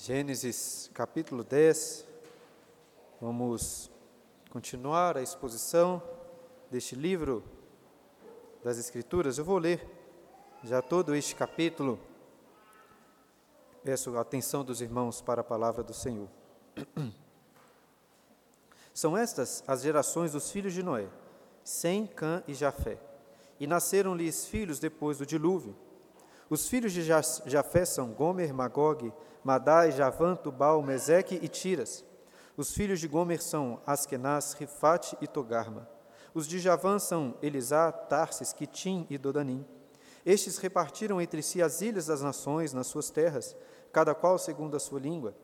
Gênesis capítulo 10. Vamos continuar a exposição deste livro das Escrituras. Eu vou ler já todo este capítulo. Peço a atenção dos irmãos para a palavra do Senhor. São estas as gerações dos filhos de Noé, Sem, Cã e Jafé. E nasceram-lhes filhos depois do dilúvio. Os filhos de Jafé são Gomer, Magog, Madai, Javan, Tubal, Meseque e Tiras. Os filhos de Gomer são Askenaz, Rifate e Togarma. Os de Javã são Elisá, Tarsis, Quitim e Dodanim. Estes repartiram entre si as ilhas das nações nas suas terras, cada qual segundo a sua língua,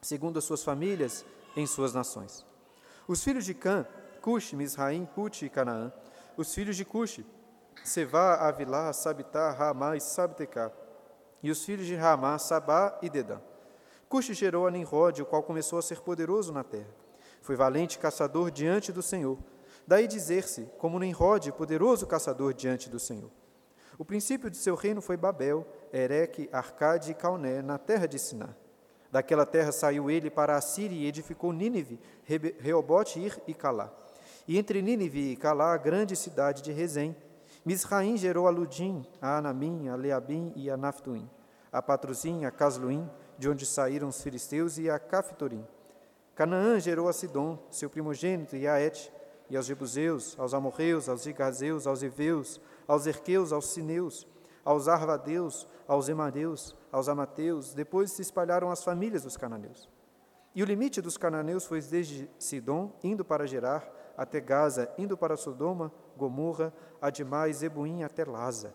segundo as suas famílias, em suas nações. Os filhos de Cã, Cush, Misraim, Put e Canaã. Os filhos de Cush, Sevá, Avilá, Sabitar, Ramá e Sabtecá e os filhos de Ramá, Sabá e Dedã. Cuxi gerou a Nimrod, o qual começou a ser poderoso na terra. Foi valente caçador diante do Senhor. Daí dizer-se, como Nimrod, poderoso caçador diante do Senhor. O princípio de seu reino foi Babel, Ereque, Arcade e Calné, na terra de Siná. Daquela terra saiu ele para a Síria e edificou Nínive, Reobote, Ir e Calá. E entre Nínive e Calá, a grande cidade de Rezém, Misraim gerou a Ludim, a Anamim, a Leabim e a Naftuim, a Patruzim, a Casluim, de onde saíram os filisteus, e a Caftorim. Canaã gerou a Sidom, seu primogênito, e a Et, e aos Jebuseus, aos Amorreus, aos Igazeus, aos Eveus, aos Erqueus, aos Sineus, aos Arvadeus, aos Emadeus, aos Amateus, depois se espalharam as famílias dos cananeus. E o limite dos cananeus foi desde Sidom, indo para Gerar, até Gaza, indo para Sodoma, Gomorra, Adimá e até Laza.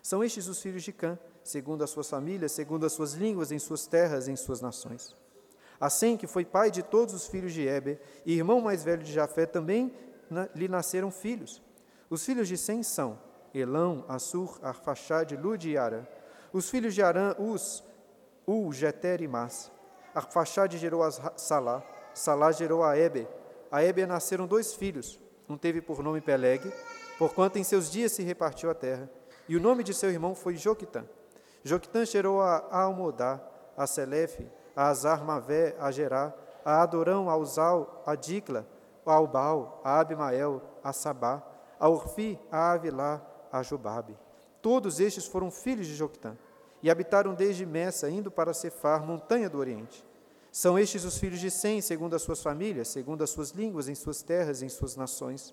São estes os filhos de Cã, segundo as suas famílias, segundo as suas línguas, em suas terras, em suas nações. Assim que foi pai de todos os filhos de Eber, e irmão mais velho de Jafé, também lhe nasceram filhos. Os filhos de Sem são Elão, Assur, Arfaxade, Lud e Arã. Os filhos de Arã, Us, U, Jeter e Mas. Arfaxade gerou a Salá, Salá gerou a Eber. A Eber nasceram dois filhos, um teve por nome Peleg, porquanto em seus dias se repartiu a terra. E o nome de seu irmão foi Joquitã. Joquitã gerou a Almodá, a Selefe, a Azar Mavé, a Gerá, a Adorão, a Uzal, a Dicla, a Albal, a Abimael, a Sabá, a Orfi, a Avilá, a Jobabe. Todos estes foram filhos de Joquitã, e habitaram desde Messa, indo para Cefar, montanha do Oriente. São estes os filhos de Sem, segundo as suas famílias, segundo as suas línguas, em suas terras, em suas nações.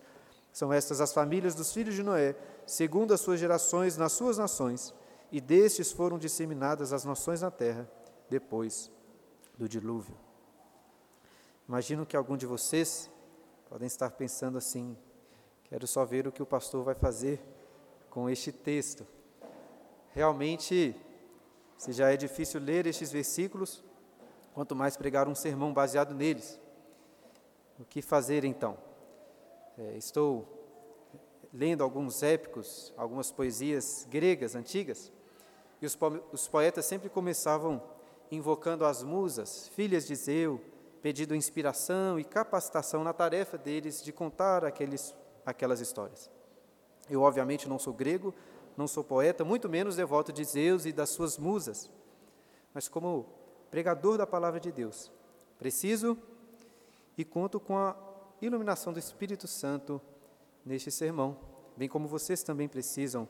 São estas as famílias dos filhos de Noé, segundo as suas gerações, nas suas nações, e destes foram disseminadas as nações na terra, depois do dilúvio. Imagino que algum de vocês podem estar pensando assim: quero só ver o que o pastor vai fazer com este texto. Realmente, se já é difícil ler estes versículos, quanto mais pregar um sermão baseado neles. O que fazer então? É, estou lendo alguns épicos, algumas poesias gregas antigas, e os, po os poetas sempre começavam invocando as musas, filhas de Zeu, pedindo inspiração e capacitação na tarefa deles de contar aqueles, aquelas histórias. Eu, obviamente, não sou grego, não sou poeta, muito menos devoto de Zeus e das suas musas, mas como pregador da palavra de Deus. Preciso e conto com a iluminação do Espírito Santo neste sermão, bem como vocês também precisam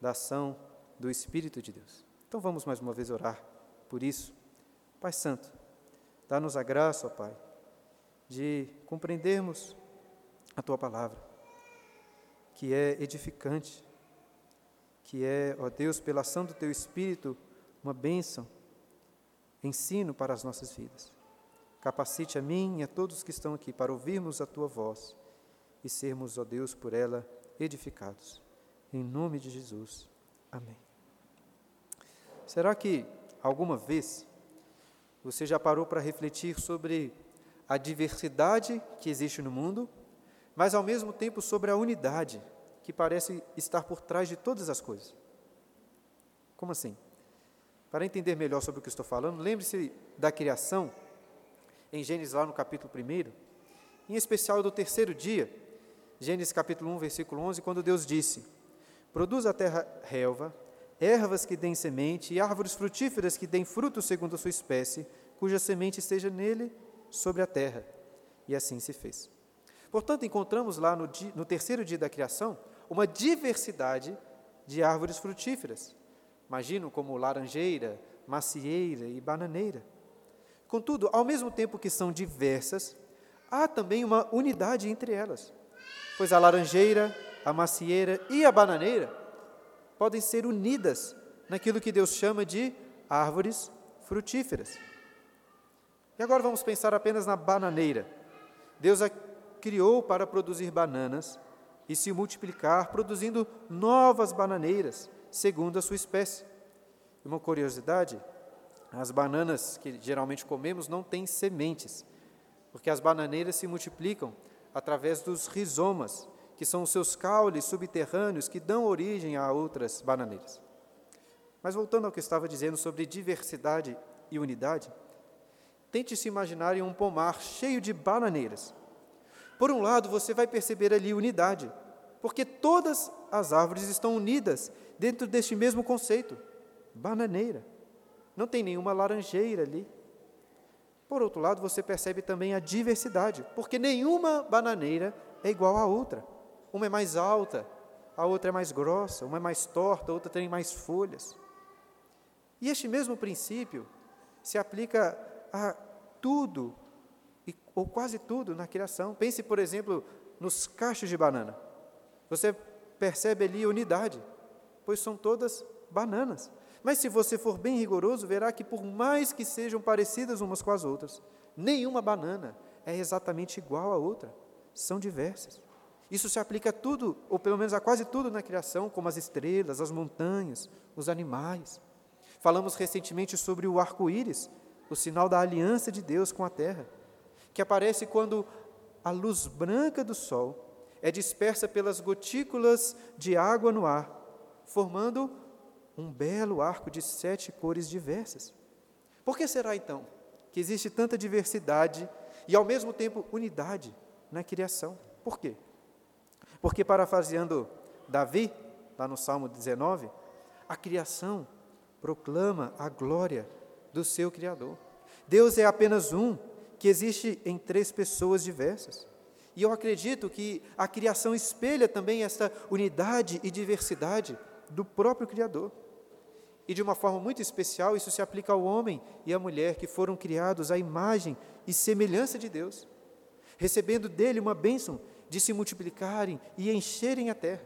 da ação do Espírito de Deus. Então vamos mais uma vez orar por isso. Pai Santo, dá-nos a graça, ó Pai, de compreendermos a tua palavra, que é edificante, que é, ó Deus, pela ação do teu Espírito, uma bênção ensino para as nossas vidas. Capacite a mim e a todos que estão aqui para ouvirmos a tua voz e sermos, ó Deus, por ela edificados. Em nome de Jesus. Amém. Será que alguma vez você já parou para refletir sobre a diversidade que existe no mundo, mas ao mesmo tempo sobre a unidade que parece estar por trás de todas as coisas? Como assim? Para entender melhor sobre o que estou falando, lembre-se da criação, em Gênesis lá no capítulo 1, em especial do terceiro dia, Gênesis capítulo 1, versículo 11, quando Deus disse: Produz a terra relva, ervas que deem semente e árvores frutíferas que deem fruto segundo a sua espécie, cuja semente esteja nele sobre a terra. E assim se fez. Portanto, encontramos lá no, dia, no terceiro dia da criação uma diversidade de árvores frutíferas. Imagino como laranjeira, macieira e bananeira. Contudo, ao mesmo tempo que são diversas, há também uma unidade entre elas, pois a laranjeira, a macieira e a bananeira podem ser unidas naquilo que Deus chama de árvores frutíferas. E agora vamos pensar apenas na bananeira. Deus a criou para produzir bananas e se multiplicar, produzindo novas bananeiras, segundo a sua espécie. Uma curiosidade: as bananas que geralmente comemos não têm sementes, porque as bananeiras se multiplicam através dos rizomas, que são os seus caules subterrâneos que dão origem a outras bananeiras. Mas voltando ao que estava dizendo sobre diversidade e unidade, tente se imaginar em um pomar cheio de bananeiras. Por um lado, você vai perceber ali unidade, porque todas as árvores estão unidas dentro deste mesmo conceito, bananeira. Não tem nenhuma laranjeira ali. Por outro lado, você percebe também a diversidade, porque nenhuma bananeira é igual à outra. Uma é mais alta, a outra é mais grossa, uma é mais torta, a outra tem mais folhas. E este mesmo princípio se aplica a tudo, ou quase tudo, na criação. Pense, por exemplo, nos cachos de banana. Você percebe ali unidade, pois são todas bananas. Mas se você for bem rigoroso, verá que por mais que sejam parecidas umas com as outras, nenhuma banana é exatamente igual à outra. São diversas. Isso se aplica a tudo, ou pelo menos a quase tudo na criação, como as estrelas, as montanhas, os animais. Falamos recentemente sobre o arco-íris, o sinal da aliança de Deus com a terra, que aparece quando a luz branca do sol é dispersa pelas gotículas de água no ar, formando um belo arco de sete cores diversas. Por que será então que existe tanta diversidade e ao mesmo tempo unidade na criação? Por quê? Porque, parafraseando Davi, lá no Salmo 19, a criação proclama a glória do seu Criador. Deus é apenas um que existe em três pessoas diversas. E eu acredito que a criação espelha também essa unidade e diversidade do próprio Criador. E de uma forma muito especial, isso se aplica ao homem e à mulher que foram criados à imagem e semelhança de Deus, recebendo dele uma bênção de se multiplicarem e encherem a terra.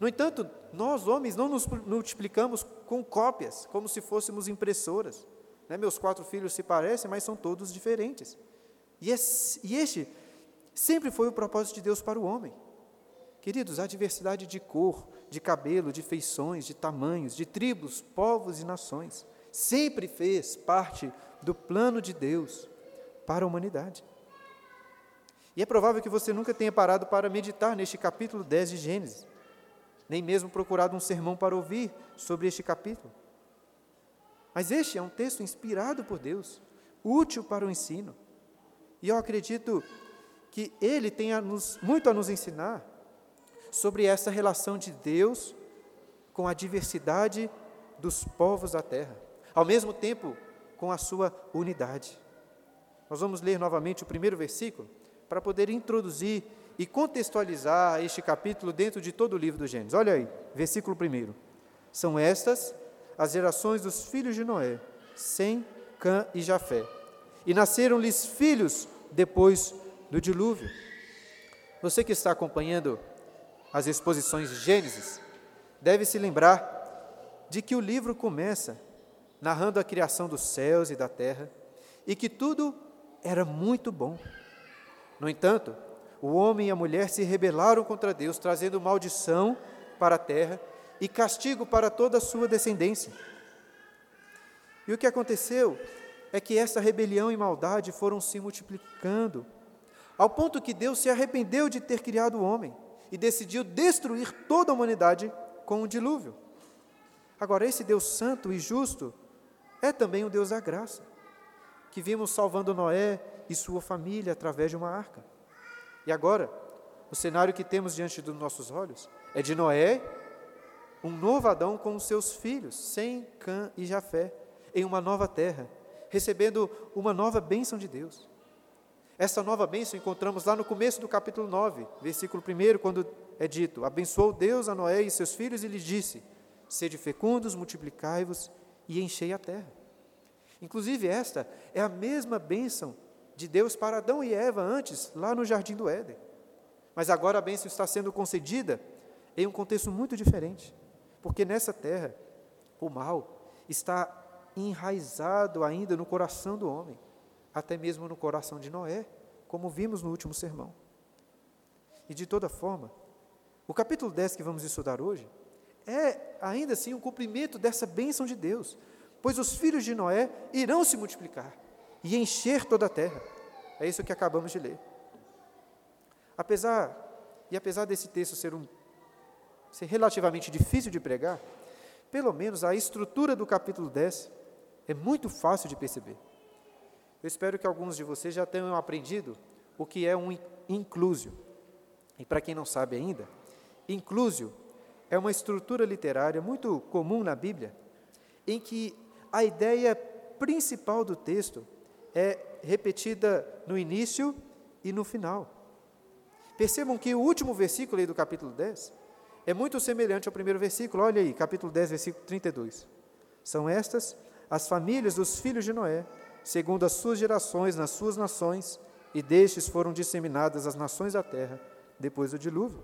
No entanto, nós homens não nos multiplicamos com cópias, como se fôssemos impressoras. Né? Meus quatro filhos se parecem, mas são todos diferentes. E, e este sempre foi o propósito de Deus para o homem. Queridos, a diversidade de cor, de cabelo, de feições, de tamanhos, de tribos, povos e nações, sempre fez parte do plano de Deus para a humanidade. E é provável que você nunca tenha parado para meditar neste capítulo 10 de Gênesis, nem mesmo procurado um sermão para ouvir sobre este capítulo. Mas este é um texto inspirado por Deus, útil para o ensino. E eu acredito que ele tem a nos, muito a nos ensinar sobre essa relação de Deus com a diversidade dos povos da terra, ao mesmo tempo com a sua unidade. Nós vamos ler novamente o primeiro versículo, para poder introduzir e contextualizar este capítulo dentro de todo o livro do Gênesis. Olha aí, versículo 1. São estas as gerações dos filhos de Noé, Sem, Cã e Jafé. E nasceram-lhes filhos depois do dilúvio. Você que está acompanhando as exposições de Gênesis, deve se lembrar de que o livro começa narrando a criação dos céus e da terra e que tudo era muito bom. No entanto, o homem e a mulher se rebelaram contra Deus, trazendo maldição para a terra e castigo para toda a sua descendência. E o que aconteceu é que essa rebelião e maldade foram se multiplicando, ao ponto que Deus se arrependeu de ter criado o homem e decidiu destruir toda a humanidade com o dilúvio. Agora, esse Deus santo e justo é também o Deus da graça, que vimos salvando Noé e sua família através de uma arca. E agora, o cenário que temos diante dos nossos olhos é de Noé um novo Adão com os seus filhos, Sem, Cã e Jafé, em uma nova terra, recebendo uma nova bênção de Deus. Essa nova bênção encontramos lá no começo do capítulo 9, versículo 1, quando é dito: Abençoou Deus a Noé e seus filhos e lhes disse: Sede fecundos, multiplicai-vos e enchei a terra. Inclusive, esta é a mesma bênção de Deus para Adão e Eva antes, lá no jardim do Éden. Mas agora a bênção está sendo concedida em um contexto muito diferente, porque nessa terra o mal está enraizado ainda no coração do homem até mesmo no coração de Noé, como vimos no último sermão. E de toda forma, o capítulo 10 que vamos estudar hoje é ainda assim um cumprimento dessa bênção de Deus, pois os filhos de Noé irão se multiplicar e encher toda a terra. É isso que acabamos de ler. Apesar e apesar desse texto ser um ser relativamente difícil de pregar, pelo menos a estrutura do capítulo 10 é muito fácil de perceber. Eu espero que alguns de vocês já tenham aprendido o que é um inclusio. E para quem não sabe ainda, inclusio é uma estrutura literária muito comum na Bíblia, em que a ideia principal do texto é repetida no início e no final. Percebam que o último versículo aí do capítulo 10 é muito semelhante ao primeiro versículo. Olha aí, capítulo 10, versículo 32. São estas as famílias dos filhos de Noé, segundo as suas gerações nas suas nações, e destes foram disseminadas as nações da terra depois do dilúvio.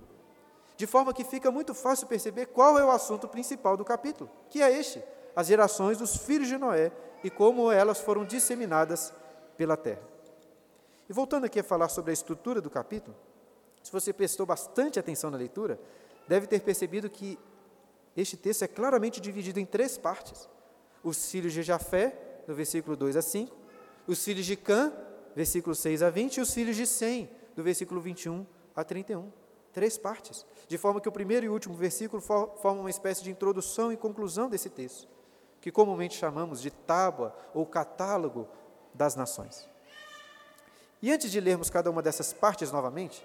De forma que fica muito fácil perceber qual é o assunto principal do capítulo, que é este: as gerações dos filhos de Noé e como elas foram disseminadas pela terra. E voltando aqui a falar sobre a estrutura do capítulo, se você prestou bastante atenção na leitura, deve ter percebido que este texto é claramente dividido em três partes: os filhos de Jafé, do versículo 2 a 5, os filhos de Cã, versículo 6 a 20, e os filhos de Sem, do versículo 21 a 31. Três partes, de forma que o primeiro e último versículo formam uma espécie de introdução e conclusão desse texto, que comumente chamamos de tábua ou catálogo das nações. E antes de lermos cada uma dessas partes novamente,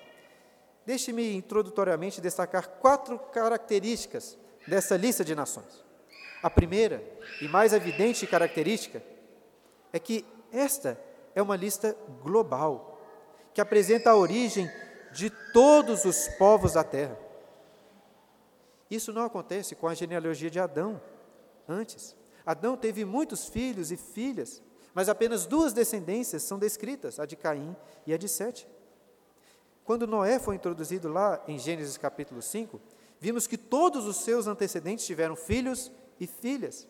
deixe-me introdutoriamente destacar quatro características dessa lista de nações. A primeira e mais evidente característica é que esta é uma lista global, que apresenta a origem de todos os povos da terra. Isso não acontece com a genealogia de Adão, antes. Adão teve muitos filhos e filhas, mas apenas duas descendências são descritas, a de Caim e a de Sete. Quando Noé foi introduzido lá em Gênesis capítulo 5, vimos que todos os seus antecedentes tiveram filhos e filhas.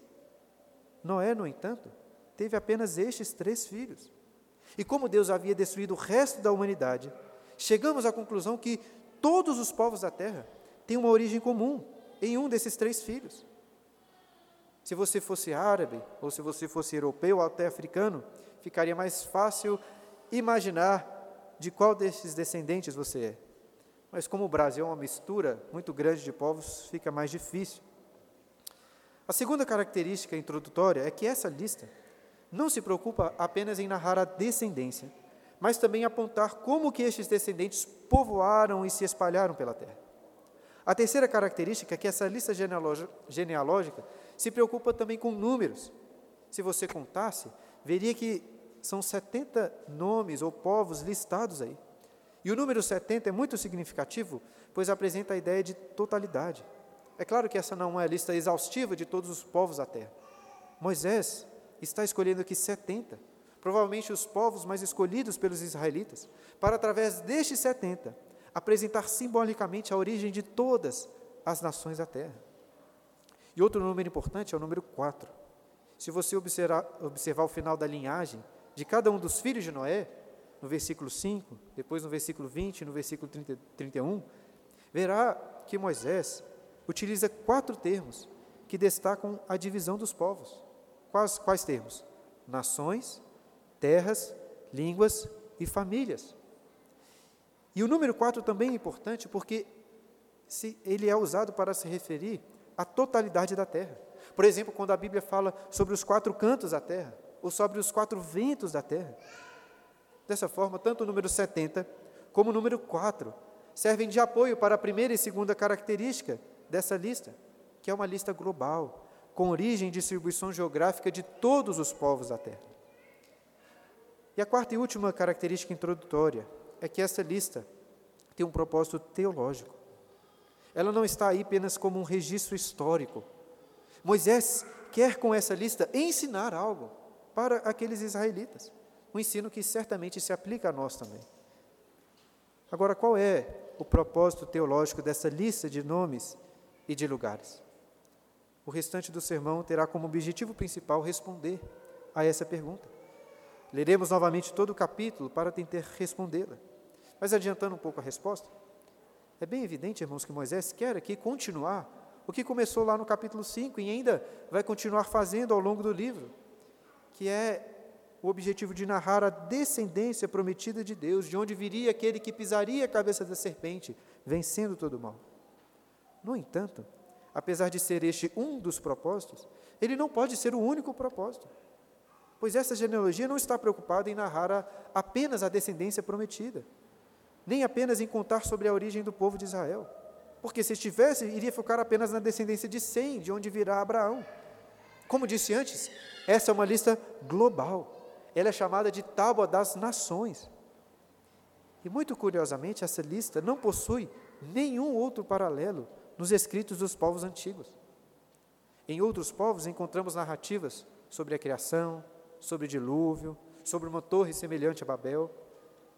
Noé, no entanto, teve apenas estes três filhos. E como Deus havia destruído o resto da humanidade, chegamos à conclusão que todos os povos da terra têm uma origem comum em um desses três filhos. Se você fosse árabe, ou se você fosse europeu ou até africano, ficaria mais fácil imaginar de qual desses descendentes você é. Mas como o Brasil é uma mistura muito grande de povos, fica mais difícil. A segunda característica introdutória é que essa lista não se preocupa apenas em narrar a descendência, mas também apontar como que estes descendentes povoaram e se espalharam pela terra. A terceira característica é que essa lista genealógica se preocupa também com números. Se você contasse, veria que são 70 nomes ou povos listados aí. E o número 70 é muito significativo, pois apresenta a ideia de totalidade. É claro que essa não é a lista exaustiva de todos os povos da terra. Moisés está escolhendo aqui 70, provavelmente os povos mais escolhidos pelos israelitas, para através destes 70 apresentar simbolicamente a origem de todas as nações da terra. E outro número importante é o número 4. Se você observar, observar o final da linhagem de cada um dos filhos de Noé, no versículo 5, depois no versículo 20 e no versículo 30, 31, verá que Moisés utiliza quatro termos que destacam a divisão dos povos. Quais, quais termos? Nações, terras, línguas e famílias. E o número 4 também é importante porque se ele é usado para se referir à totalidade da terra. Por exemplo, quando a Bíblia fala sobre os quatro cantos da terra, ou sobre os quatro ventos da terra. Dessa forma, tanto o número 70 como o número 4 servem de apoio para a primeira e segunda característica dessa lista, que é uma lista global, com origem e distribuição geográfica de todos os povos da terra. E a quarta e última característica introdutória é que essa lista tem um propósito teológico. Ela não está aí apenas como um registro histórico. Moisés quer com essa lista ensinar algo para aqueles israelitas, um ensino que certamente se aplica a nós também. Agora, qual é o propósito teológico dessa lista de nomes e de lugares? O restante do sermão terá como objetivo principal responder a essa pergunta. Leremos novamente todo o capítulo para tentar respondê-la. Mas adiantando um pouco a resposta, é bem evidente, irmãos, que Moisés quer aqui continuar o que começou lá no capítulo 5 e ainda vai continuar fazendo ao longo do livro, que é o objetivo de narrar a descendência prometida de Deus, de onde viria aquele que pisaria a cabeça da serpente, vencendo todo o mal. No entanto, apesar de ser este um dos propósitos, ele não pode ser o único propósito pois essa genealogia não está preocupada em narrar a, apenas a descendência prometida, nem apenas em contar sobre a origem do povo de Israel, porque se estivesse, iria focar apenas na descendência de Sem, de onde virá Abraão. Como disse antes, essa é uma lista global, ela é chamada de Tábua das Nações. E muito curiosamente, essa lista não possui nenhum outro paralelo nos escritos dos povos antigos. Em outros povos encontramos narrativas sobre a criação, sobre o dilúvio, sobre uma torre semelhante a Babel,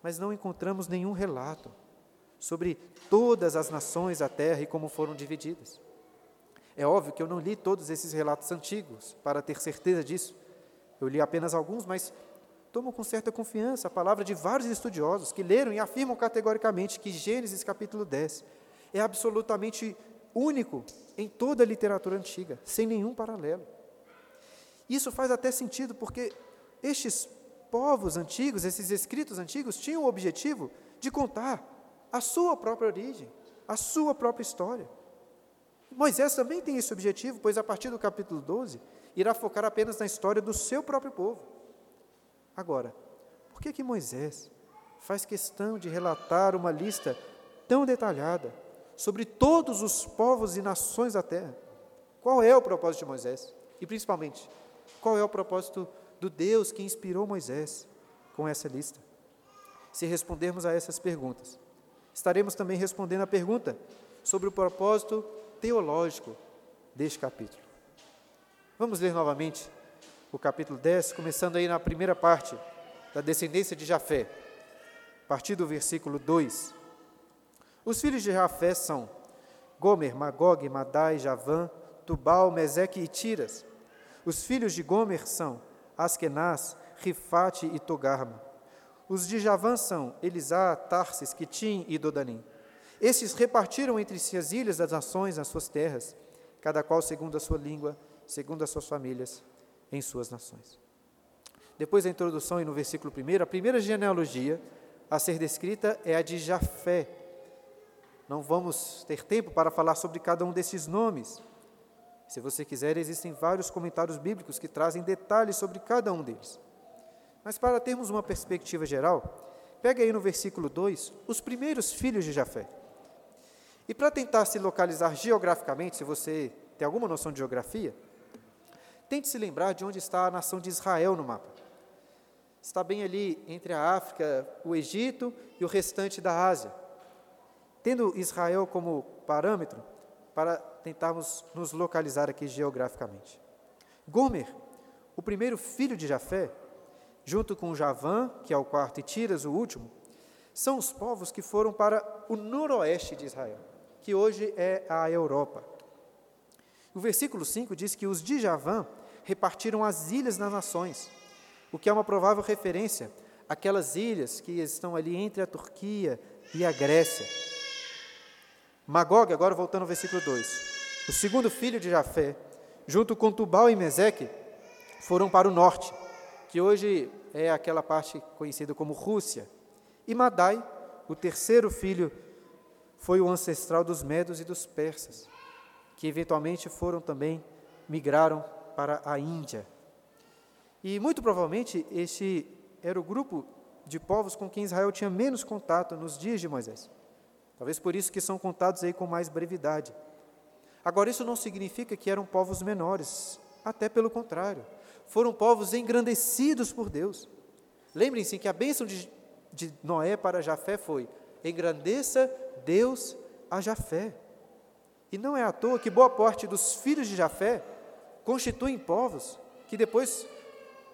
mas não encontramos nenhum relato sobre todas as nações da terra e como foram divididas. É óbvio que eu não li todos esses relatos antigos para ter certeza disso. Eu li apenas alguns, mas tomo com certa confiança a palavra de vários estudiosos que leram e afirmam categoricamente que Gênesis capítulo 10 é absolutamente único em toda a literatura antiga, sem nenhum paralelo. Isso faz até sentido, porque estes povos antigos, esses escritos antigos, tinham o objetivo de contar a sua própria origem, a sua própria história. Moisés também tem esse objetivo, pois a partir do capítulo 12, irá focar apenas na história do seu próprio povo. Agora, por que que Moisés faz questão de relatar uma lista tão detalhada sobre todos os povos e nações da terra? Qual é o propósito de Moisés? E principalmente, qual é o propósito do Deus que inspirou Moisés com essa lista? Se respondermos a essas perguntas, estaremos também respondendo a pergunta sobre o propósito teológico deste capítulo. Vamos ler novamente o capítulo 10, começando aí na primeira parte da descendência de Jafé, a partir do versículo 2. Os filhos de Jafé são Gomer, Magog, Madai, Javã, Tubal, Meseque e Tiras. Os filhos de Gomer são Askenaz, Rifate e Togarma. Os de Javã são Elisá, Tarsis, Quitim e Dodanim. Estes repartiram entre si as ilhas das nações nas suas terras, cada qual segundo a sua língua, segundo as suas famílias, em suas nações. Depois da introdução e no versículo 1, a primeira genealogia a ser descrita é a de Jafé. Não vamos ter tempo para falar sobre cada um desses nomes, se você quiser, existem vários comentários bíblicos que trazem detalhes sobre cada um deles. Mas para termos uma perspectiva geral, pega aí no versículo 2 os primeiros filhos de Jafé. E para tentar se localizar geograficamente, se você tem alguma noção de geografia, tente se lembrar de onde está a nação de Israel no mapa. Está bem ali entre a África, o Egito e o restante da Ásia. Tendo Israel como parâmetro, para tentarmos nos localizar aqui geograficamente. Gomer, o primeiro filho de Jafé, junto com Javã, que é o quarto, e Tiras, o último, são os povos que foram para o noroeste de Israel, que hoje é a Europa. O versículo 5 diz que os de Javã repartiram as ilhas nas nações, o que é uma provável referência àquelas ilhas que estão ali entre a Turquia e a Grécia. Magog, agora voltando ao versículo 2. O segundo filho de Jafé, junto com Tubal e Meseque, foram para o norte, que hoje é aquela parte conhecida como Rússia. E Madai, o terceiro filho, foi o ancestral dos medos e dos persas, que eventualmente foram também, migraram para a Índia. E muito provavelmente este era o grupo de povos com quem Israel tinha menos contato nos dias de Moisés. Talvez por isso que são contados aí com mais brevidade. Agora, isso não significa que eram povos menores, até pelo contrário, foram povos engrandecidos por Deus. Lembrem-se que a bênção de, de Noé para Jafé foi: engrandeça Deus a Jafé. E não é à toa que boa parte dos filhos de Jafé constituem povos que depois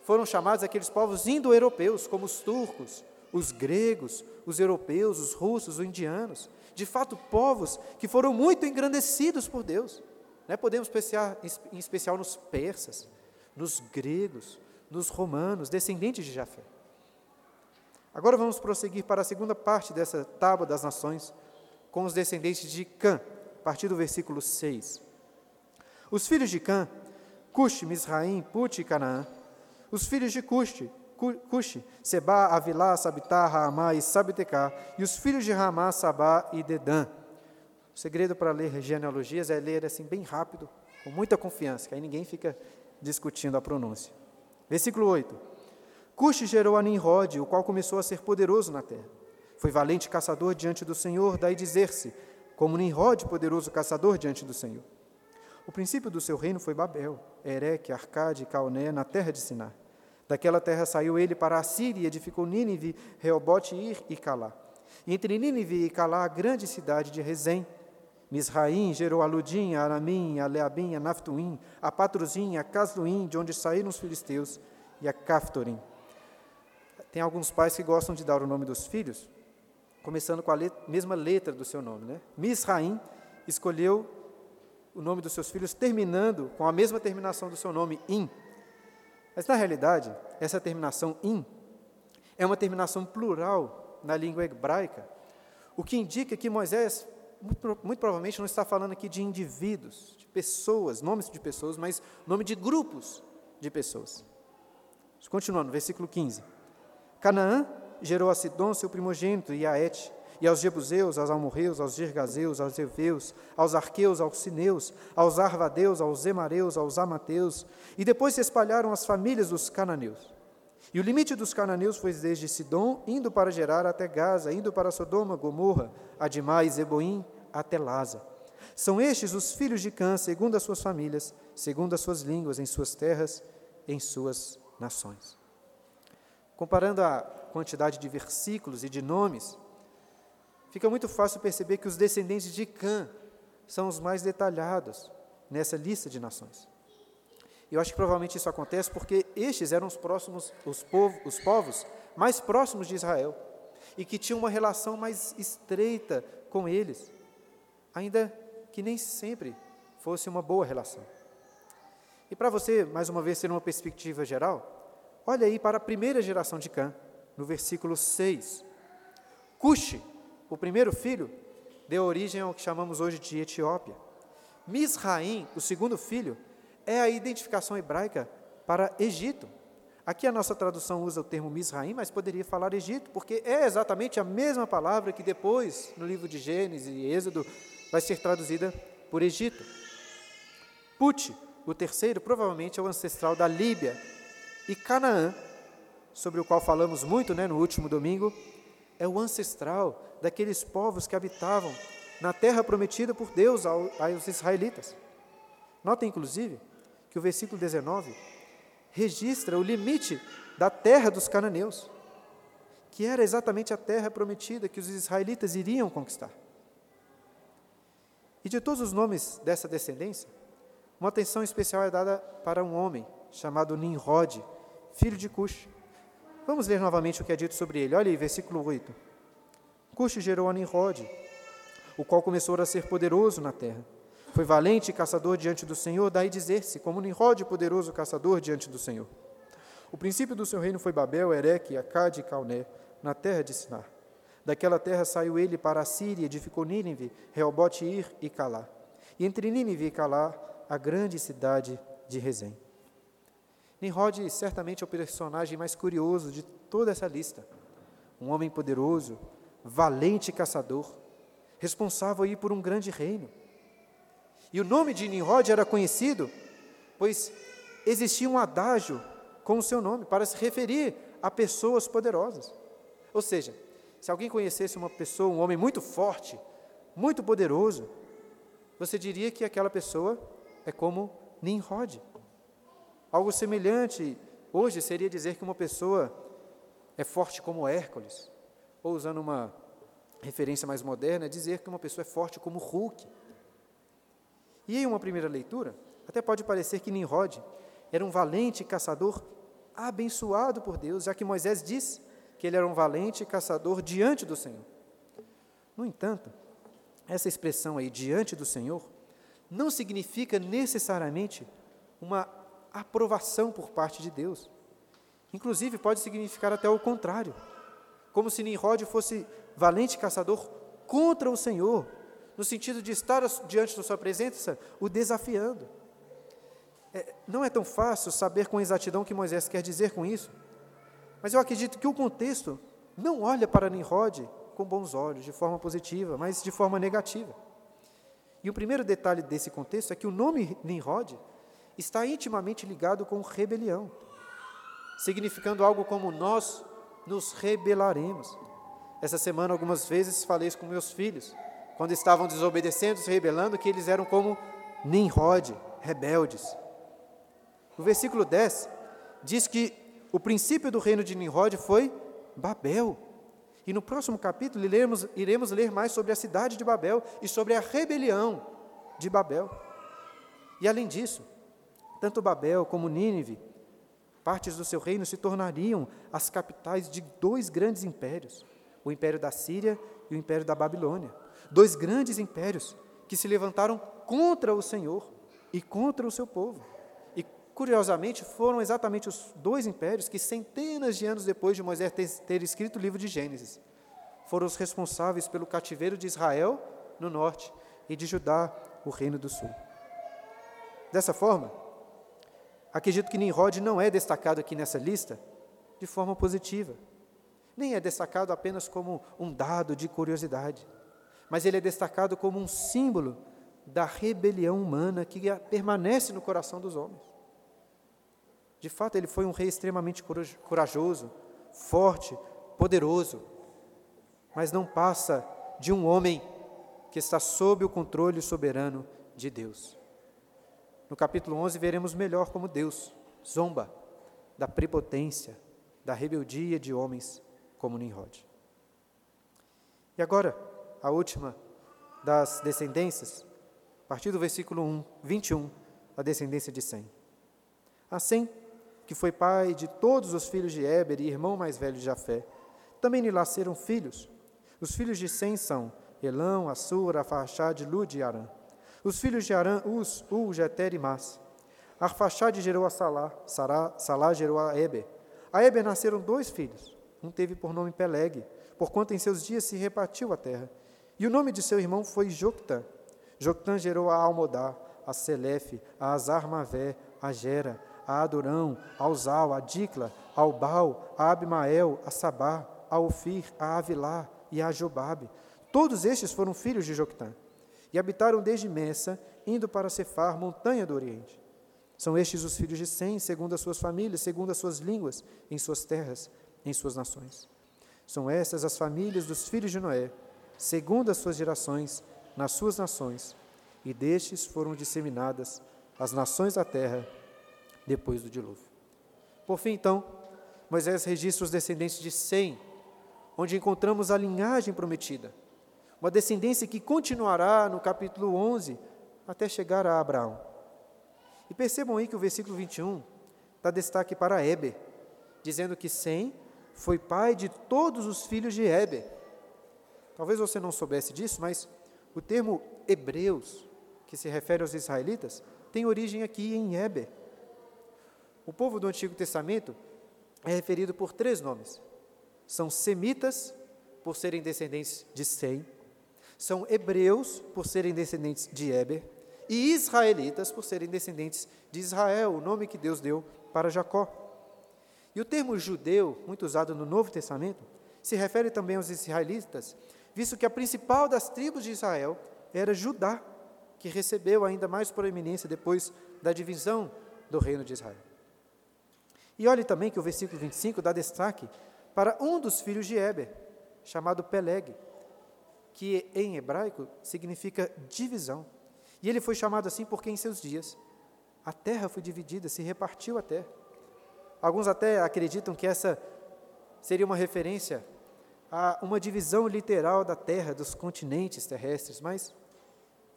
foram chamados aqueles povos indo-europeus, como os turcos, os gregos, os europeus, os russos, os indianos. De fato, povos que foram muito engrandecidos por Deus. Né? Podemos pensar em especial nos persas, nos gregos, nos romanos, descendentes de Jafé. Agora vamos prosseguir para a segunda parte dessa tábua das nações, com os descendentes de Cã, a partir do versículo 6. Os filhos de Cã, Cush, Misraim, Put e Canaã. Os filhos de Cush, Cush, Seba, Avilá, Sabitá, Raamá e Sabitecá. E os filhos de Ramá, Sabá e Dedã. O segredo para ler genealogias é ler assim bem rápido, com muita confiança, que aí ninguém fica discutindo a pronúncia. Versículo 8. Cush gerou a Nimrod, o qual começou a ser poderoso na terra. Foi valente caçador diante do Senhor, daí dizer-se, como Nimrod, poderoso caçador diante do Senhor. O princípio do seu reino foi Babel, Ereque, Arcade e Cauné, na terra de Siná. Daquela terra saiu ele para a Síria e edificou Nínive, Reobote, Ir e Calá. Entre Nínive e Calá, a grande cidade de Rezém, Misraim gerou a Ludim, a Aramim, a Leabim, a Naftuim, a Patruzim, a Casluim, de onde saíram os filisteus, e a Caftorim. Tem alguns pais que gostam de dar o nome dos filhos, começando com a letra, mesma letra do seu nome. Né? Misraim escolheu o nome dos seus filhos terminando com a mesma terminação do seu nome, In. Mas, na realidade, essa terminação in é uma terminação plural na língua hebraica, o que indica que Moisés muito, provavelmente não está falando aqui de indivíduos, de pessoas, nomes de pessoas, mas nome de grupos de pessoas. Continuando, versículo 15. Canaã gerou a Sidom, seu primogênito, e a Et, e aos Jebuseus, aos Amorreus, aos Girgazeus, aos Eveus, aos Arqueus, aos Sineus, aos Arvadeus, aos Zemareus, aos Amateus, e depois se espalharam as famílias dos cananeus. E o limite dos cananeus foi desde Sidom, indo para Gerar até Gaza, indo para Sodoma, Gomorra, Adimá e Zeboim, até Laza. São estes os filhos de Cã, segundo as suas famílias, segundo as suas línguas, em suas terras, em suas nações. Comparando a quantidade de versículos e de nomes, fica muito fácil perceber que os descendentes de Cã são os mais detalhados nessa lista de nações. Eu acho que provavelmente isso acontece porque estes eram os próximos, os, os povos mais próximos de Israel e que tinham uma relação mais estreita com eles, ainda que nem sempre fosse uma boa relação. E para você, mais uma vez, ter uma perspectiva geral, olha aí para a primeira geração de Cã, no versículo 6. Cuxi, o primeiro filho, deu origem ao que chamamos hoje de Etiópia. Misraim, o segundo filho, é a identificação hebraica para Egito. Aqui a nossa tradução usa o termo Misraim, mas poderia falar Egito, porque é exatamente a mesma palavra que depois, no livro de Gênesis e Êxodo, vai ser traduzida por Egito. Put, o terceiro, provavelmente é o ancestral da Líbia. E Canaã, sobre o qual falamos muito né, no último domingo, é o ancestral daqueles povos que habitavam na terra prometida por Deus aos israelitas. Notem, inclusive, que o versículo 19 registra o limite da terra dos cananeus, que era exatamente a terra prometida que os israelitas iriam conquistar. E de todos os nomes dessa descendência, uma atenção especial é dada para um homem chamado Nimrod, filho de Cush. Vamos ler novamente o que é dito sobre ele. Olha aí, versículo 8. Cush gerou a Nimrod, o qual começou a ser poderoso na terra foi valente caçador diante do Senhor, daí dizer-se, como Nimrod, poderoso caçador diante do Senhor. O princípio do seu reino foi Babel, Ereque, Acade e Calné, na terra de Sinar. Daquela terra saiu ele para a Síria, edificou Nínive, Reobote, Ir e Calá. E entre Nínive e Calá, a grande cidade de Rezém. Nimrod certamente é o personagem mais curioso de toda essa lista. Um homem poderoso, valente caçador, responsável aí por um grande reino. E o nome de Nimrod era conhecido, pois existia um adágio com o seu nome para se referir a pessoas poderosas. Ou seja, se alguém conhecesse uma pessoa, um homem muito forte, muito poderoso, você diria que aquela pessoa é como Nimrod. Algo semelhante hoje seria dizer que uma pessoa é forte como Hércules, ou usando uma referência mais moderna, dizer que uma pessoa é forte como Hulk. E em uma primeira leitura, até pode parecer que Nimrod era um valente caçador abençoado por Deus, já que Moisés diz que ele era um valente caçador diante do Senhor. No entanto, essa expressão aí, diante do Senhor, não significa necessariamente uma aprovação por parte de Deus. Inclusive, pode significar até o contrário, como se Nimrod fosse valente caçador contra o Senhor, no sentido de estar diante da sua presença, o desafiando. É, não é tão fácil saber com exatidão o que Moisés quer dizer com isso, mas eu acredito que o contexto não olha para Nimrod com bons olhos, de forma positiva, mas de forma negativa. E o primeiro detalhe desse contexto é que o nome Nimrod está intimamente ligado com rebelião, significando algo como nós nos rebelaremos. Essa semana, algumas vezes, falei isso com meus filhos, quando estavam desobedecendo, se rebelando, que eles eram como Nimrod, rebeldes. O versículo 10 diz que o princípio do reino de Nimrod foi Babel. E no próximo capítulo iremos, iremos ler mais sobre a cidade de Babel e sobre a rebelião de Babel. E além disso, tanto Babel como Nínive, partes do seu reino, se tornariam as capitais de dois grandes impérios, o império da Síria e o império da Babilônia. Dois grandes impérios que se levantaram contra o Senhor e contra o seu povo. E, curiosamente, foram exatamente os dois impérios que, centenas de anos depois de Moisés ter, ter escrito o livro de Gênesis, foram os responsáveis pelo cativeiro de Israel no norte e de Judá, o reino do sul. Dessa forma, Acredito que Nimrod não é destacado aqui nessa lista de forma positiva. Nem é destacado apenas como um dado de curiosidade, mas ele é destacado como um símbolo da rebelião humana que permanece no coração dos homens. De fato, ele foi um rei extremamente corajoso, forte, poderoso, mas não passa de um homem que está sob o controle soberano de Deus. No capítulo 11, veremos melhor como Deus zomba da prepotência, da rebeldia de homens como Nimrod. E agora, a última das descendências, a partir do versículo 1, 21, a descendência de Sem. A Sem, que foi pai de todos os filhos de Éber e irmão mais velho de Jafé, também lhe nasceram filhos. Os filhos de Sem são Elão, Assur, Afarchad, Lud e Arã. Os filhos de Arã, Uz, U, Jeter e Mas. Arfaxade gerou a Salá, Sará, Salá gerou a Eber. A Eber nasceram dois filhos. Um teve por nome Peleg, porquanto em seus dias se repartiu a terra. E o nome de seu irmão foi Joctã. Joctã gerou a Almodá, a Selefe, a Azarmavé, a Gera, a Adorão, a Uzal, a Dicla, a Ubal, a Abimael, a Sabá, a Ofir, a Avilá e a Jobabe. Todos estes foram filhos de Joctã e habitaram desde Messa, indo para Cefar, montanha do Oriente. São estes os filhos de Sem, segundo as suas famílias, segundo as suas línguas, em suas terras, em suas nações. São estas as famílias dos filhos de Noé, segundo as suas gerações, nas suas nações, e destes foram disseminadas as nações da terra depois do dilúvio. Por fim, então, Moisés registra os descendentes de Sem, onde encontramos a linhagem prometida uma descendência que continuará no capítulo 11 até chegar a Abraão. E percebam aí que o versículo 21 dá destaque para Eber, dizendo que Sem foi pai de todos os filhos de Eber. Talvez você não soubesse disso, mas o termo hebreus, que se refere aos israelitas, tem origem aqui em Eber. O povo do Antigo Testamento é referido por três nomes. São semitas, por serem descendentes de Sem, são hebreus, por serem descendentes de Eber, e israelitas, por serem descendentes de Israel, o nome que Deus deu para Jacó. E o termo judeu, muito usado no Novo Testamento, se refere também aos israelitas, visto que a principal das tribos de Israel era Judá, que recebeu ainda mais proeminência depois da divisão do reino de Israel. E olhe também que o versículo 25 dá destaque para um dos filhos de Eber, chamado Peleg, que em hebraico significa divisão. E ele foi chamado assim porque em seus dias a terra foi dividida, se repartiu a terra. Alguns até acreditam que essa seria uma referência a uma divisão literal da terra, dos continentes terrestres, mas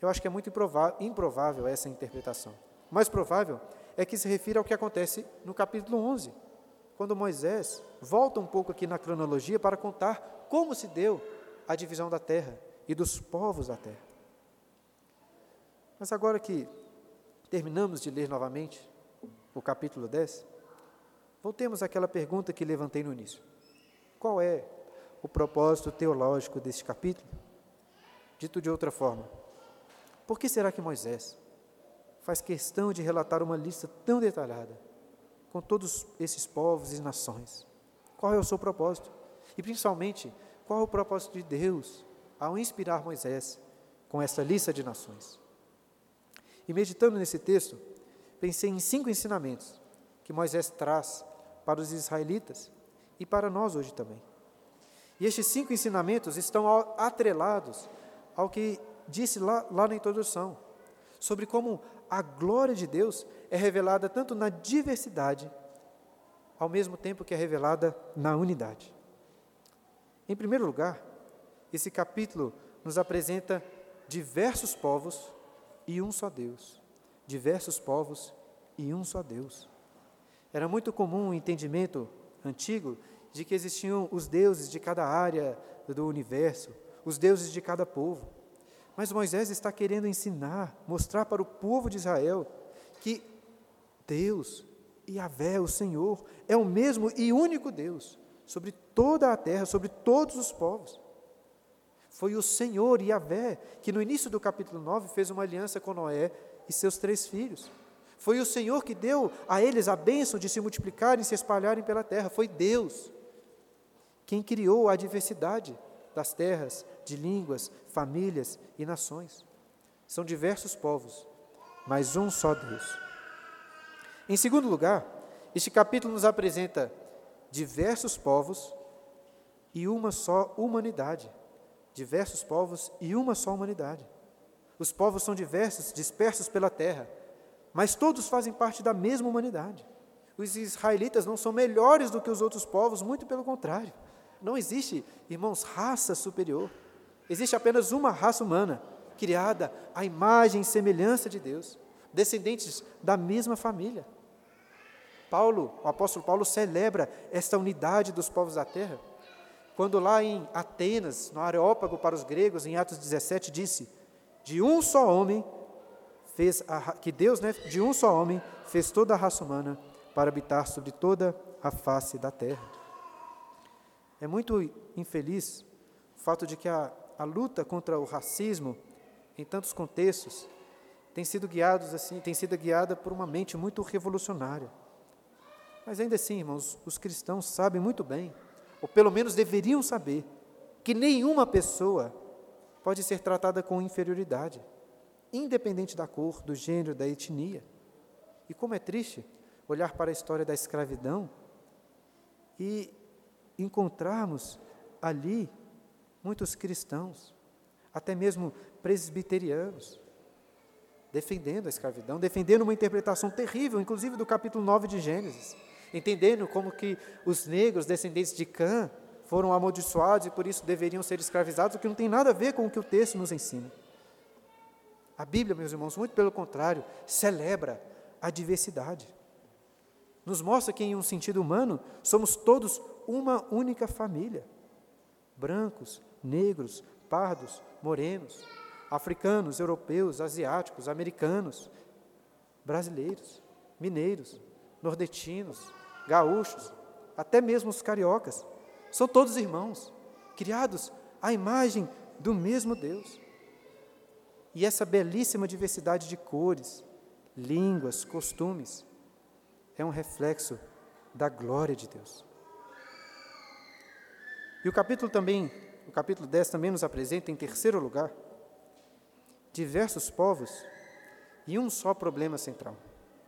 eu acho que é muito improvável essa interpretação. O mais provável é que se refira ao que acontece no capítulo 11, quando Moisés volta um pouco aqui na cronologia para contar como se deu a divisão da terra e dos povos da terra. Mas agora que terminamos de ler novamente o capítulo 10, voltemos àquela pergunta que levantei no início. Qual é o propósito teológico deste capítulo? Dito de outra forma, por que será que Moisés faz questão de relatar uma lista tão detalhada com todos esses povos e nações? Qual é o seu propósito? E principalmente, qual é o propósito de Deus ao inspirar Moisés com essa lista de nações? E meditando nesse texto, pensei em cinco ensinamentos que Moisés traz para os israelitas e para nós hoje também. E estes cinco ensinamentos estão atrelados ao que disse lá, lá na introdução, sobre como a glória de Deus é revelada tanto na diversidade, ao mesmo tempo que é revelada na unidade. Em primeiro lugar, esse capítulo nos apresenta diversos povos e um só Deus. Diversos povos e um só Deus. Era muito comum o entendimento antigo de que existiam os deuses de cada área do universo, os deuses de cada povo. Mas Moisés está querendo ensinar, mostrar para o povo de Israel que Deus, Yahvé, o Senhor, é o mesmo e único Deus sobre toda a terra, sobre todos os povos. Foi o Senhor Yahvé que no início do capítulo 9 fez uma aliança com Noé e seus três filhos. Foi o Senhor que deu a eles a bênção de se multiplicarem e se espalharem pela terra. Foi Deus quem criou a diversidade das terras, de línguas, famílias e nações. São diversos povos, mas um só Deus. Em segundo lugar, este capítulo nos apresenta diversos povos e uma só humanidade diversos povos e uma só humanidade. Os povos são diversos, dispersos pela terra, mas todos fazem parte da mesma humanidade. Os israelitas não são melhores do que os outros povos, muito pelo contrário. Não existe, irmãos, raça superior. Existe apenas uma raça humana, criada à imagem e semelhança de Deus, descendentes da mesma família. Paulo, o apóstolo Paulo celebra esta unidade dos povos da terra quando lá em Atenas, no Areópago para os gregos, em Atos 17, disse: De um só homem fez a, que Deus, né, de um só homem fez toda a raça humana para habitar sobre toda a face da terra. É muito infeliz o fato de que a, a luta contra o racismo em tantos contextos tem sido guiados assim, tem sido guiada por uma mente muito revolucionária. Mas ainda assim, irmãos, os cristãos sabem muito bem ou pelo menos deveriam saber, que nenhuma pessoa pode ser tratada com inferioridade, independente da cor, do gênero, da etnia. E como é triste olhar para a história da escravidão e encontrarmos ali muitos cristãos, até mesmo presbiterianos, defendendo a escravidão, defendendo uma interpretação terrível, inclusive do capítulo 9 de Gênesis entendendo como que os negros descendentes de Cã foram amaldiçoados e por isso deveriam ser escravizados, o que não tem nada a ver com o que o texto nos ensina. A Bíblia, meus irmãos, muito pelo contrário, celebra a diversidade. Nos mostra que, em um sentido humano, somos todos uma única família: brancos, negros, pardos, morenos, africanos, europeus, asiáticos, americanos, brasileiros, mineiros, nordestinos, gaúchos, até mesmo os cariocas, são todos irmãos, criados à imagem do mesmo Deus. E essa belíssima diversidade de cores, línguas, costumes, é um reflexo da glória de Deus. E o capítulo também, o capítulo 10 também nos apresenta, em terceiro lugar, diversos povos e um só problema central.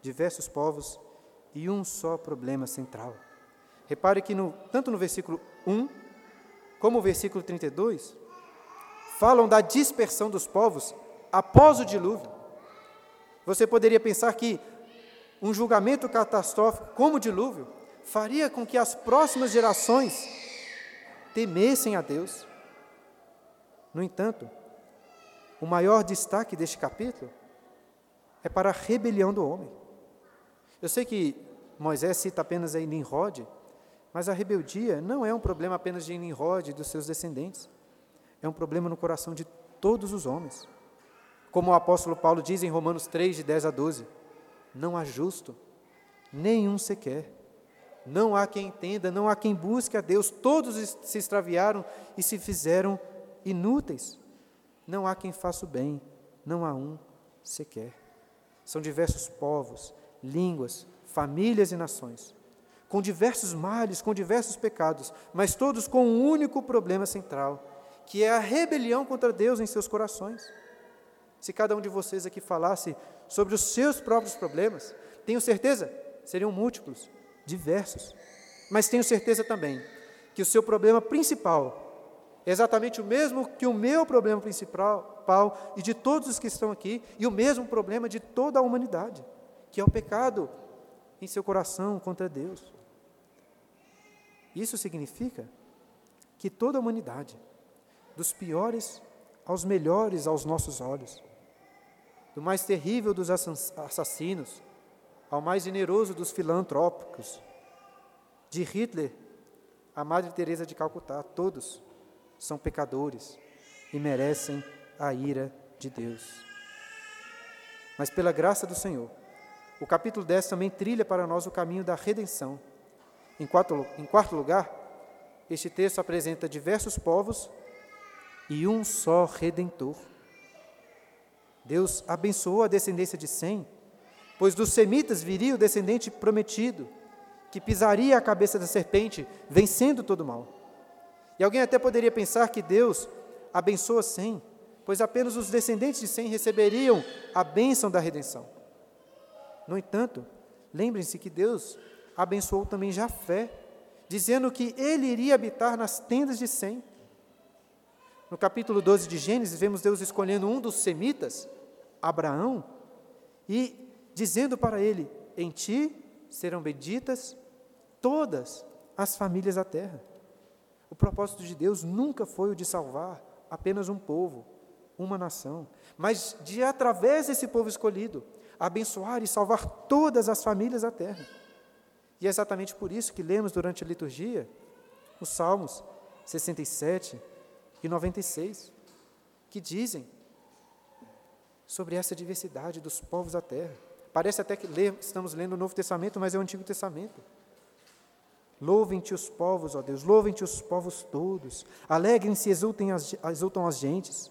Diversos povos e um só problema central. Repare que no, tanto no versículo 1 como o versículo 32 falam da dispersão dos povos após o dilúvio. Você poderia pensar que um julgamento catastrófico como o dilúvio faria com que as próximas gerações temessem a Deus. No entanto, o maior destaque deste capítulo é para a rebelião do homem. Eu sei que Moisés cita apenas aí Nimrod, mas a rebeldia não é um problema apenas de Nimrod e dos seus descendentes. É um problema no coração de todos os homens. Como o apóstolo Paulo diz em Romanos 3, de 10 a 12: Não há justo, nenhum sequer. Não há quem entenda, não há quem busque a Deus. Todos se extraviaram e se fizeram inúteis. Não há quem faça o bem, não há um sequer. São diversos povos, línguas, famílias e nações, com diversos males, com diversos pecados, mas todos com um único problema central, que é a rebelião contra Deus em seus corações. Se cada um de vocês aqui falasse sobre os seus próprios problemas, tenho certeza, seriam múltiplos, diversos. Mas tenho certeza também que o seu problema principal é exatamente o mesmo que o meu problema principal e de todos os que estão aqui, e o mesmo problema de toda a humanidade, que é o pecado em seu coração contra Deus. Isso significa que toda a humanidade, dos piores aos melhores aos nossos olhos, do mais terrível dos assassinos ao mais generoso dos filantrópicos, de Hitler a Madre Teresa de Calcutá, todos são pecadores e merecem a ira de Deus. Mas pela graça do Senhor, o capítulo 10 também trilha para nós o caminho da redenção. Em quarto, em quarto lugar, este texto apresenta diversos povos e um só redentor. Deus abençoou a descendência de Sem, pois dos semitas viria o descendente prometido, que pisaria a cabeça da serpente, vencendo todo o mal. E alguém até poderia pensar que Deus abençoa Sem, pois apenas os descendentes de Sem receberiam a bênção da redenção. No entanto, lembrem-se que Deus abençoou também Jafé, dizendo que ele iria habitar nas tendas de Sem. No capítulo 12 de Gênesis, vemos Deus escolhendo um dos semitas, Abraão, e dizendo para ele: Em ti serão benditas todas as famílias da terra. O propósito de Deus nunca foi o de salvar apenas um povo, uma nação, mas de, através desse povo escolhido, abençoar e salvar todas as famílias da terra. E é exatamente por isso que lemos durante a liturgia os Salmos 67 e 96, que dizem sobre essa diversidade dos povos da terra. Parece até que estamos lendo o Novo Testamento, mas é o Antigo Testamento. Louvem-te os povos, ó Deus, louvem-te os povos todos. Alegrem-se e exultem as, exultam as gentes.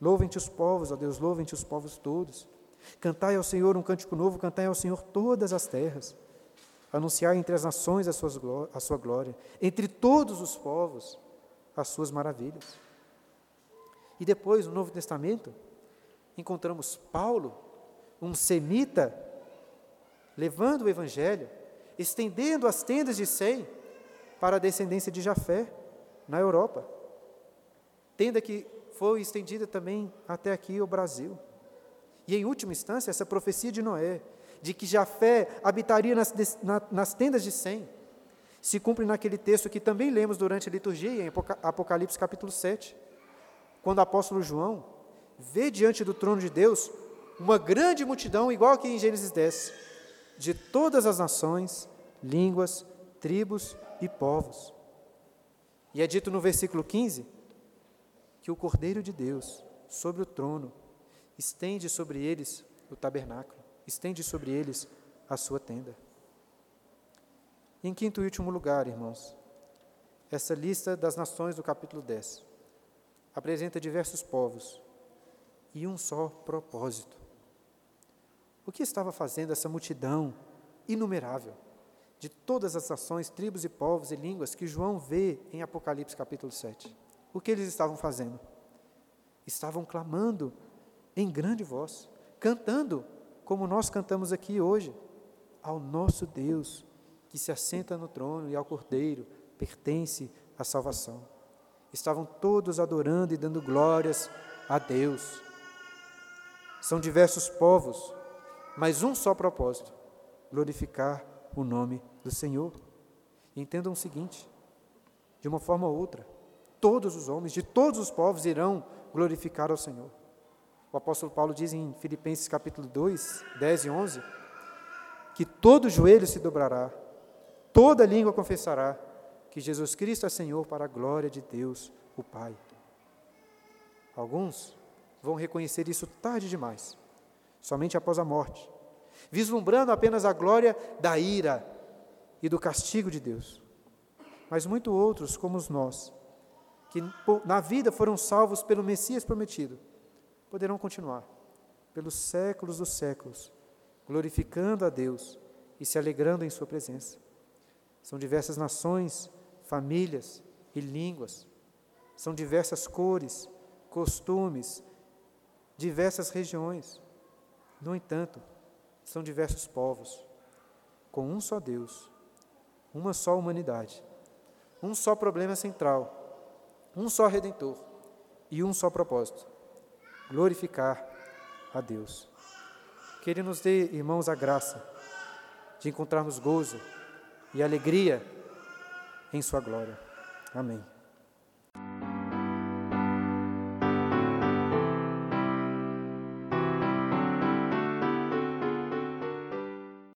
Louvem-te os povos, ó Deus, louvem-te os povos todos. Cantai ao Senhor um cântico novo, cantai ao Senhor todas as terras. Anunciai entre as nações a, suas, a sua glória, entre todos os povos as suas maravilhas. E depois, no Novo Testamento, encontramos Paulo, um semita, levando o Evangelho estendendo as tendas de Sem para a descendência de Jafé, na Europa. Tenda que foi estendida também até aqui o Brasil. E em última instância, essa profecia de Noé, de que Jafé habitaria nas, nas tendas de Sem, se cumpre naquele texto que também lemos durante a liturgia, em Apocalipse capítulo 7, quando o apóstolo João vê diante do trono de Deus uma grande multidão, igual aqui em Gênesis 10, de todas as nações, línguas, tribos e povos. E é dito no versículo 15 que o Cordeiro de Deus, sobre o trono, estende sobre eles o tabernáculo, estende sobre eles a sua tenda. E em quinto e último lugar, irmãos, essa lista das nações do capítulo 10 apresenta diversos povos e um só propósito. O que estava fazendo essa multidão inumerável de todas as nações, tribos e povos e línguas que João vê em Apocalipse capítulo 7? O que eles estavam fazendo? Estavam clamando em grande voz, cantando como nós cantamos aqui hoje, ao nosso Deus que se assenta no trono e ao Cordeiro pertence a salvação. Estavam todos adorando e dando glórias a Deus. São diversos povos, mas um só propósito: glorificar o nome do Senhor. entendam o seguinte: de uma forma ou outra, todos os homens de todos os povos irão glorificar ao Senhor. O apóstolo Paulo diz em Filipenses capítulo 2, 10 e 11, que todo joelho se dobrará, toda língua confessará que Jesus Cristo é Senhor para a glória de Deus, o Pai. Alguns vão reconhecer isso tarde demais, somente após a morte, vislumbrando apenas a glória da ira e do castigo de Deus. Mas muitos outros, como nós, que na vida foram salvos pelo Messias prometido, poderão continuar pelos séculos dos séculos, glorificando a Deus e se alegrando em Sua presença. São diversas nações, famílias e línguas, são diversas cores, costumes, diversas regiões. No entanto, são diversos povos, com um só Deus, uma só humanidade, um só problema central, um só redentor e um só propósito: glorificar a Deus. Que Ele nos dê, irmãos, a graça de encontrarmos gozo e alegria em Sua glória. Amém.